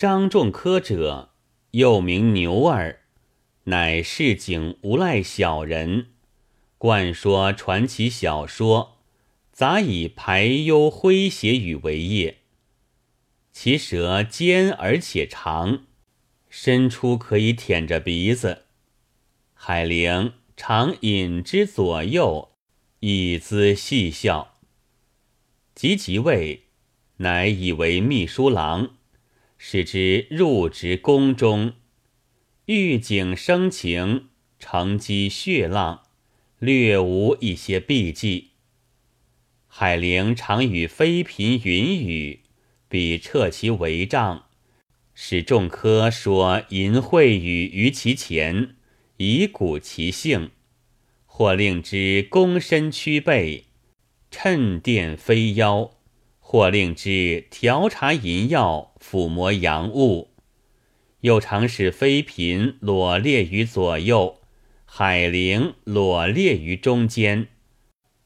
张仲科者，又名牛儿，乃市井无赖小人，惯说传奇小说，杂以排忧诙谐语为业。其舌尖而且长，伸出可以舔着鼻子。海灵常引之左右，以资戏笑。及即位，乃以为秘书郎。使之入职宫中，御景生情，乘机血浪，略无一些避忌。海陵常与妃嫔云雨，比撤其帷帐，使众科说淫秽语于其前，以鼓其性，或令之躬身屈背，趁殿飞腰。或令之调查淫药，抚摸阳物；又常使妃嫔裸列于左右，海灵裸列于中间，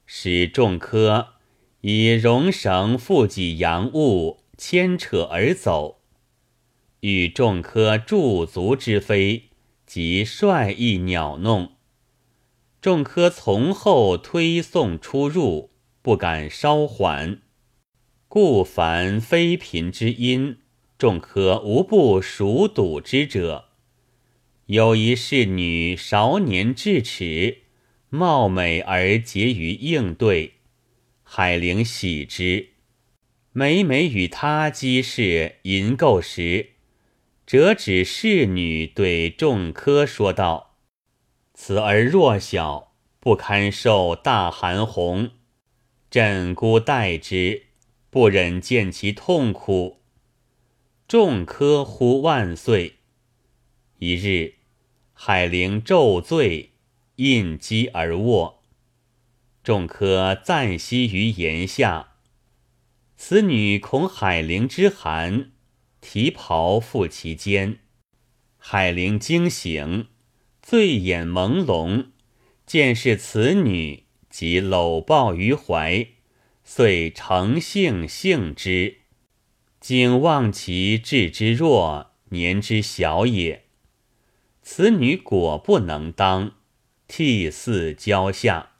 使众科以绒绳缚己阳物，牵扯而走。与众科驻足之非，即率意鸟弄。众科从后推送出入，不敢稍缓。故凡妃嫔之音，众科无不熟睹之者。有一侍女少年智齿，貌美而结于应对，海灵喜之。每每与他击事淫垢时，折指侍女对众科说道：“此儿弱小，不堪受大寒红，朕孤待之。”不忍见其痛苦，众科呼万岁。一日，海灵昼醉，应机而卧，众科暂息于檐下。此女恐海灵之寒，提袍覆其肩。海灵惊醒，醉眼朦胧，见是此女，即搂抱于怀。遂诚性性之，景望其志之弱，年之小也。此女果不能当，涕泗交下。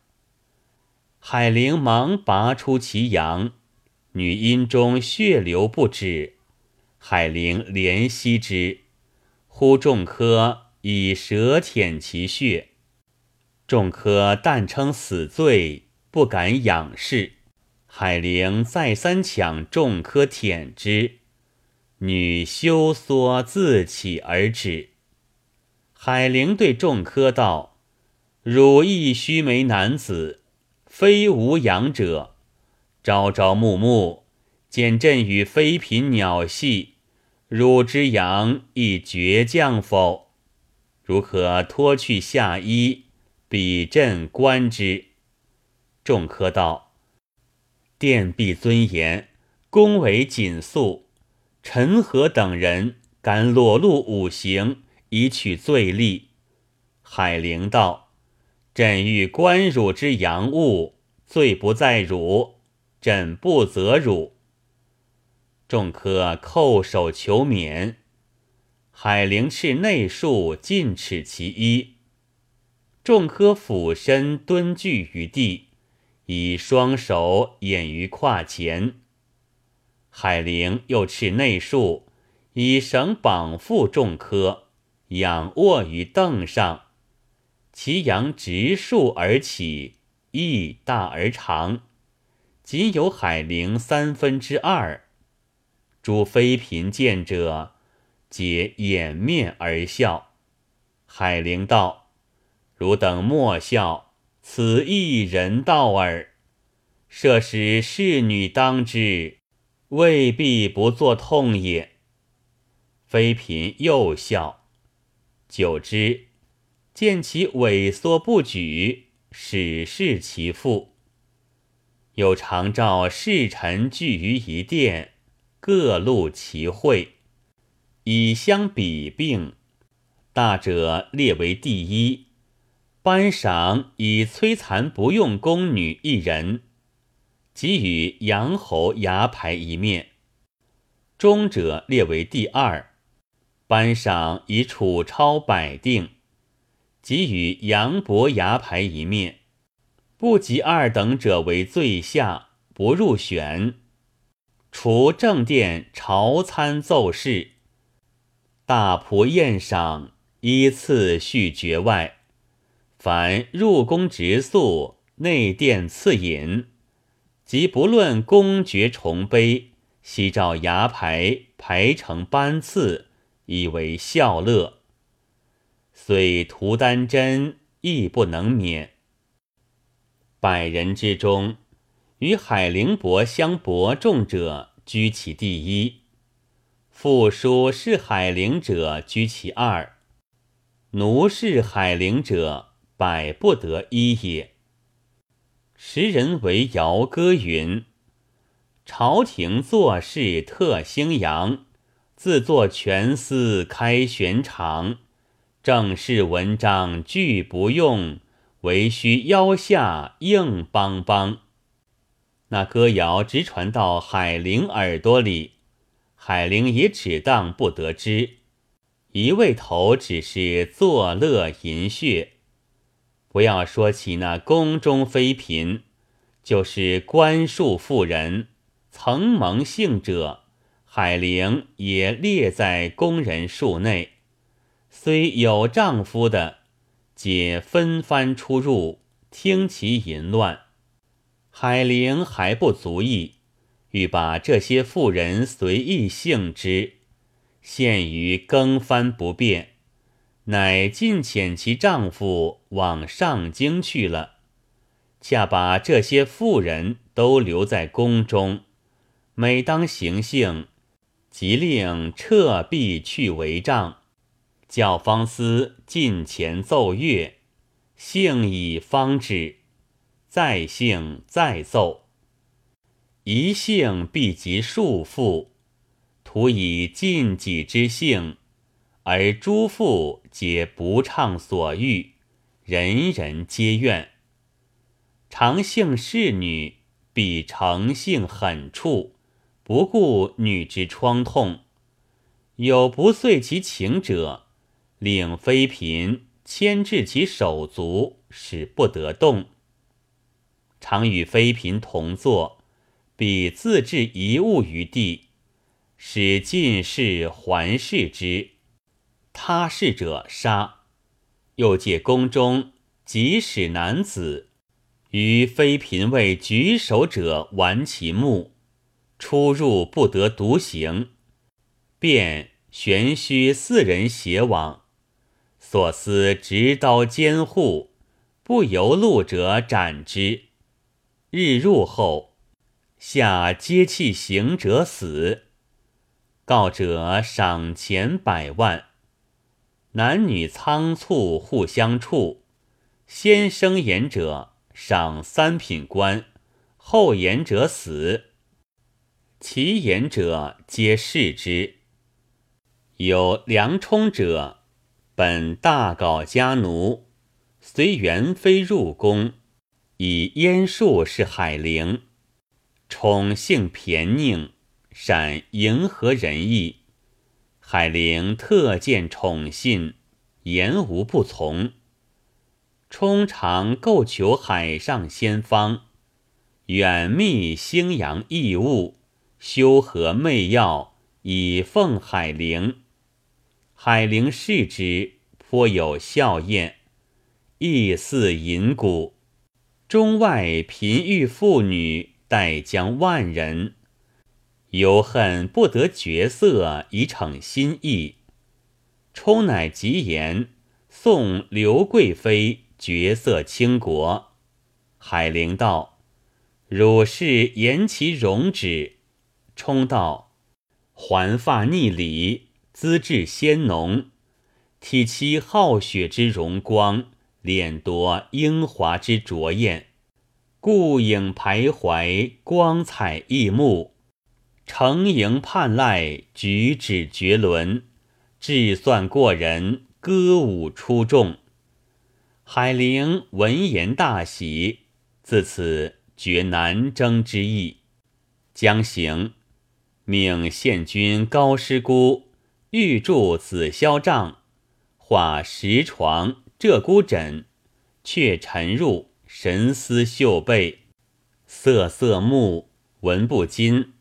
海灵忙拔出其阳，女阴中血流不止。海灵怜惜之，呼众科以舌舔其血。众科但称死罪，不敢仰视。海灵再三抢众科舔之，女羞缩自起而止。海灵对众科道：“汝亦须眉男子，非无养者。朝朝暮暮，见朕与妃嫔鸟戏，汝之阳亦倔强否？如可脱去下衣，比朕观之。”众科道。殿陛尊严，宫闱谨肃。陈和等人敢裸露五行，以取罪利。海陵道：“朕欲观汝之阳物，罪不在汝，朕不责汝。”众科叩首求免。海陵斥内束，尽齿其一。众科俯身蹲踞于地。以双手掩于胯前，海灵又持内束，以绳绑缚众科，仰卧于凳上，其阳直竖而起，翼大而长，仅有海灵三分之二。诸妃嫔见者，皆掩面而笑。海灵道：“汝等莫笑。”此亦人道耳，设使侍女当之，未必不作痛也。妃嫔又笑，久之，见其萎缩不举，始是其父。有常召侍臣聚于一殿，各路其会，以相比并。大者列为第一。颁赏以摧残不用宫女一人，给予杨侯牙牌一面。中者列为第二。班赏以楚超百定，给予杨伯牙牌一面。不及二等者为最下，不入选。除正殿朝参奏事，大仆宴赏依次序爵外，凡入宫直宿、内殿赐饮，即不论公爵重卑，悉照牙牌排成班次，以为孝乐。虽图丹真，亦不能免。百人之中，与海陵伯相伯仲者居其第一，父叔是海陵者居其二，奴是海陵者百不得一也。时人为谣歌云：“朝廷做事特兴扬，自作全司开玄场，正式文章俱不用。”唯需腰下硬邦邦。那歌谣直传到海灵耳朵里，海灵也只当不得知，一味头只是作乐淫血。不要说起那宫中妃嫔，就是官庶妇人，曾蒙幸者，海灵也列在宫人数内。虽有丈夫的。皆纷番出入，听其淫乱。海灵还不足意，欲把这些妇人随意性之，陷于更番不便，乃尽遣其丈夫往上京去了，恰把这些妇人都留在宫中。每当行幸，即令撤壁去帷帐。教方司近前奏乐，幸以方止，再幸再奏。一幸必及数妇，徒以尽己之幸，而诸妇皆不畅所欲，人人皆怨。常幸侍女，必诚性狠处，不顾女之疮痛，有不遂其情者。令妃嫔牵制其手足，使不得动。常与妃嫔同坐，必自置一物于地，使进士环视之。他事者杀。又借宫中即使男子于妃嫔位举手者玩其目，出入不得独行，便玄虚四人携往。所思执刀监护，不由路者斩之。日入后，下皆弃行者死。告者赏钱百万。男女仓促互相处，先生言者赏三品官，后言者死。其言者皆视之。有梁冲者。本大稿家奴，随元妃入宫，以燕术是海陵，宠性偏佞，善迎合人意。海陵特见宠信，言无不从。冲常构求海上仙方，远觅星阳异物，修和媚药，以奉海陵。海陵视之，颇有笑靥，亦似银骨。中外贫欲妇女，待将万人，犹恨不得绝色，以逞心意。冲乃急言送刘贵妃绝色倾国。海陵道：“汝是言其容止。”冲道：“环发逆礼。”资质鲜浓，体其好雪之荣光，脸夺英华之卓艳，顾影徘徊，光彩异目，成盈盼赖，举止绝伦，智算过人，歌舞出众。海陵闻言大喜，自此绝南征之意，将行。命县君高师姑御铸紫霄帐，画石床、鹧鸪枕，却沉入神思绣被，色色目，闻不禁。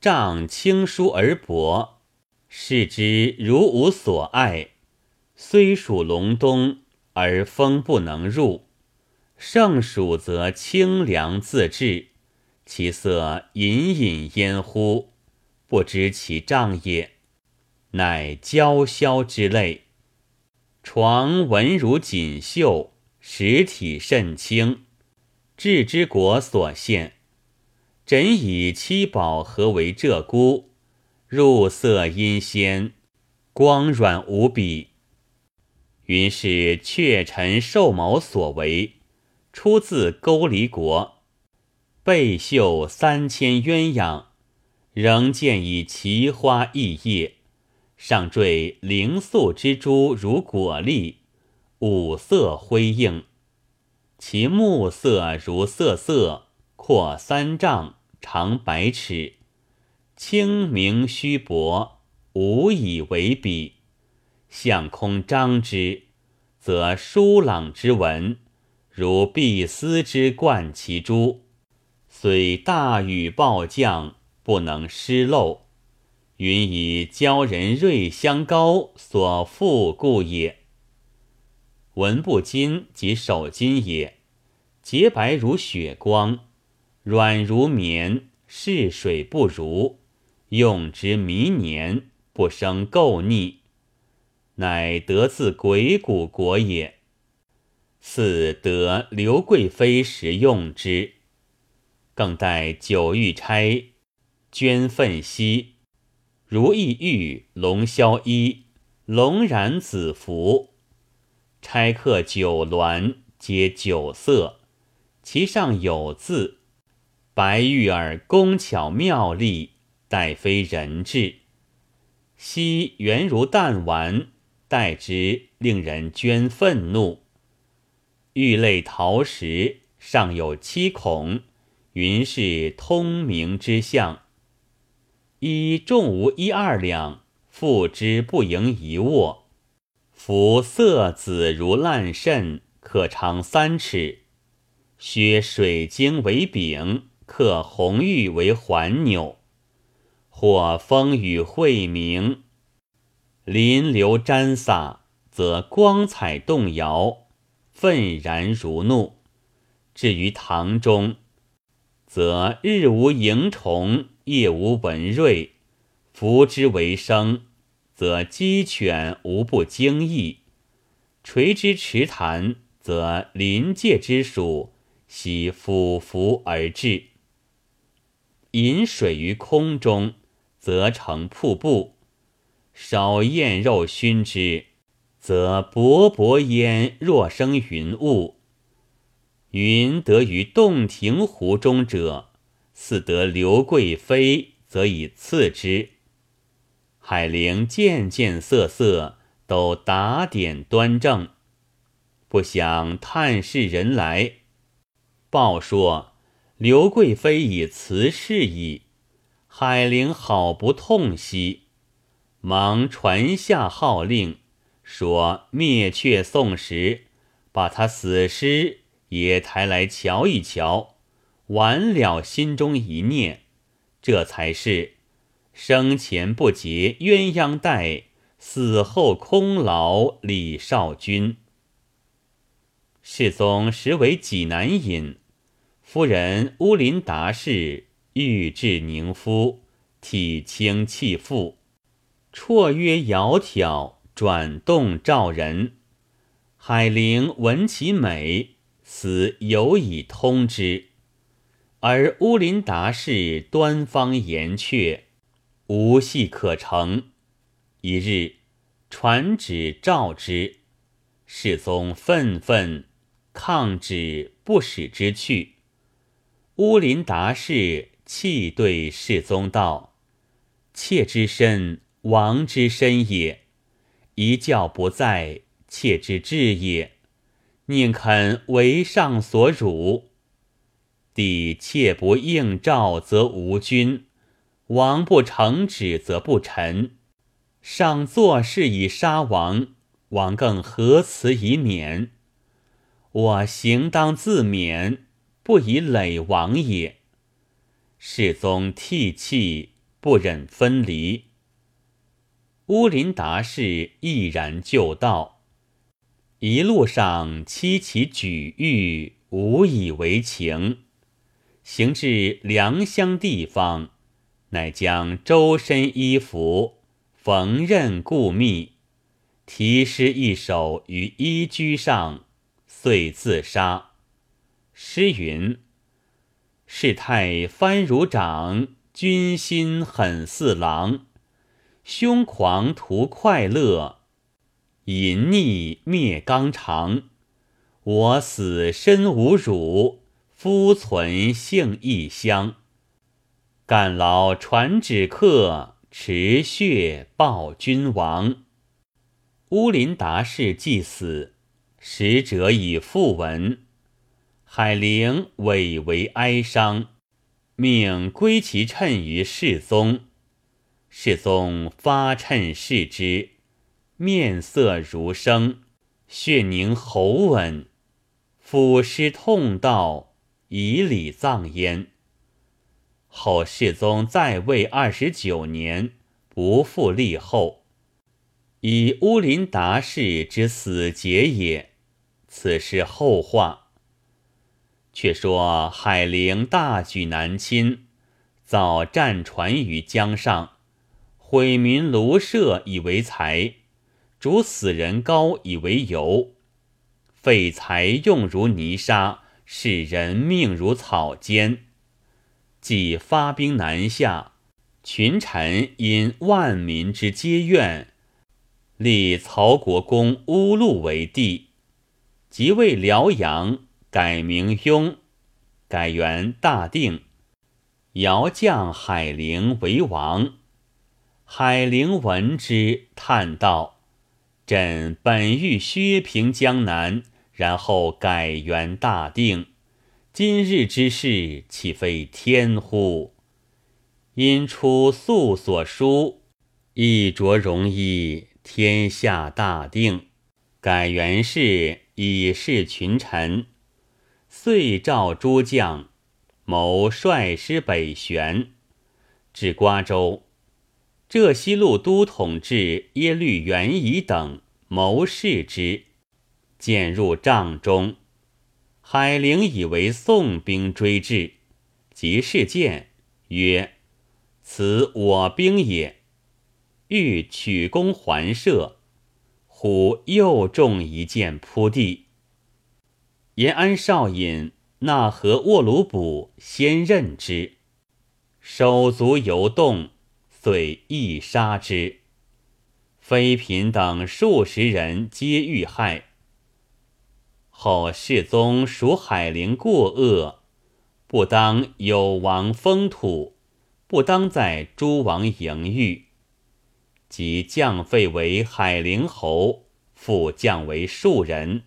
帐轻疏而薄，视之如无所爱。虽属隆冬，而风不能入；盛暑则清凉自至。其色隐隐烟乎，不知其帐也，乃娇绡之类。床纹如锦绣，实体甚轻，雉之国所献。枕以七宝合为鹧鸪，入色阴鲜，光软无比。云是雀臣兽毛所为，出自勾离国。背绣三千鸳鸯，仍见以奇花异叶，上缀灵素之珠，如果粒，五色辉映。其目色如瑟瑟，阔三丈，长百尺，清明虚薄，无以为比。向空张之，则疏朗之文，如碧丝之冠其珠。虽大雨暴降，不能失漏。云以鲛人瑞香膏所附故也。文不金即手巾也，洁白如雪光，软如绵，试水不如，用之弥年，不生垢腻，乃得自鬼谷国也。似得刘贵妃时用之。更待九玉钗捐粪兮，如意玉龙霄衣，龙染紫服，钗刻九鸾，皆九色，其上有字，白玉儿工巧妙丽，待非人质。兮圆如弹丸，待之令人捐愤怒。玉类陶石，上有七孔。云是通明之象，一重无一二两，付之不盈一握。夫色紫如烂肾，可长三尺。削水晶为柄，刻红玉为环钮。或风雨晦明，临流沾洒，则光彩动摇，愤然如怒。至于堂中。则日无萤虫，夜无蚊蕤，服之为生，则鸡犬无不惊异；垂之池潭，则临界之鼠喜俯伏而至。饮水于空中，则成瀑布；烧焰肉熏之，则勃勃烟若生云雾。云得于洞庭湖中者，似得刘贵妃，则以次之。海陵件件色色，都打点端正。不想探视人来，报说刘贵妃已辞世矣。海陵好不痛惜，忙传下号令，说灭却宋时，把他死尸。也抬来瞧一瞧，完了心中一念，这才是生前不结鸳鸯带，死后空劳李少君。世宗实为济南尹，夫人乌林达氏玉质凝肤，体轻气富，绰约窈窕，转动照人。海陵闻其美。死有以通之，而乌林达氏端方言阙，无戏可成。一日，传旨召之，世宗愤愤，抗旨不使之去。乌林达氏泣对世宗道：“妾之身，王之身也；一教不在，妾之志也。”宁肯为上所辱，帝妾不应诏，则无君；王不成旨则不臣。上作事以杀王，王更何辞以免？我行当自勉，不以累亡也。世宗涕泣，不忍分离。乌林达氏毅然就道，一路上七其举欲，无以为情。行至良乡地方，乃将周身衣服缝纫固密，题诗一首于衣居上。遂自杀。诗云：“世态翻如掌，君心狠似狼。凶狂图快乐，淫逆灭纲常。我死身无辱，夫存性异香。干劳传旨客，持血报君王。”乌林达氏既死。使者以复闻，海陵委为哀伤，命归其称于世宗。世宗发称视之，面色如生，血凝喉吻，抚尸痛道，以礼葬焉。后世宗在位二十九年，不复立后，以乌林达氏之死节也。此是后话。却说海陵大举南侵，造战船于江上，毁民庐舍以为财，逐死人膏以为油，废财用如泥沙，使人命如草菅。既发兵南下，群臣因万民之皆怨，立曹国公乌禄为帝。即位辽阳，改名雍，改元大定。尧将海陵为王。海陵闻之，叹道：“朕本欲削平江南，然后改元大定。今日之事，岂非天乎？因出素所书，一着容衣，天下大定。改元氏。”以示群臣，遂召诸将，谋率师北旋，至瓜州。浙西路都统制耶律元仪等谋士之，渐入帐中。海陵以为宋兵追至，即事见曰：“此我兵也。”欲取弓还射。虎又中一箭，扑地。延安少尹纳河沃鲁卜先刃之，手足犹动，遂亦杀之。妃嫔等数十人皆遇害。后世宗属海陵过恶，不当有王封土，不当在诸王营狱。即降废为海陵侯，复降为庶人，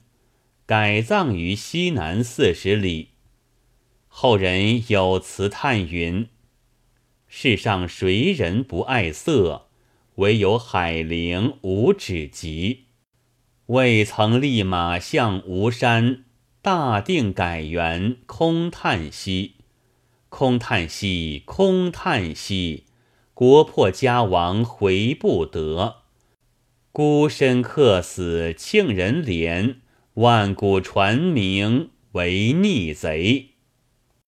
改葬于西南四十里。后人有词叹云：“世上谁人不爱色？唯有海陵无止极。未曾立马向吴山，大定改元，空叹息，空叹息，空叹息。”国破家亡回不得，孤身客死庆人怜，万古传名为逆贼。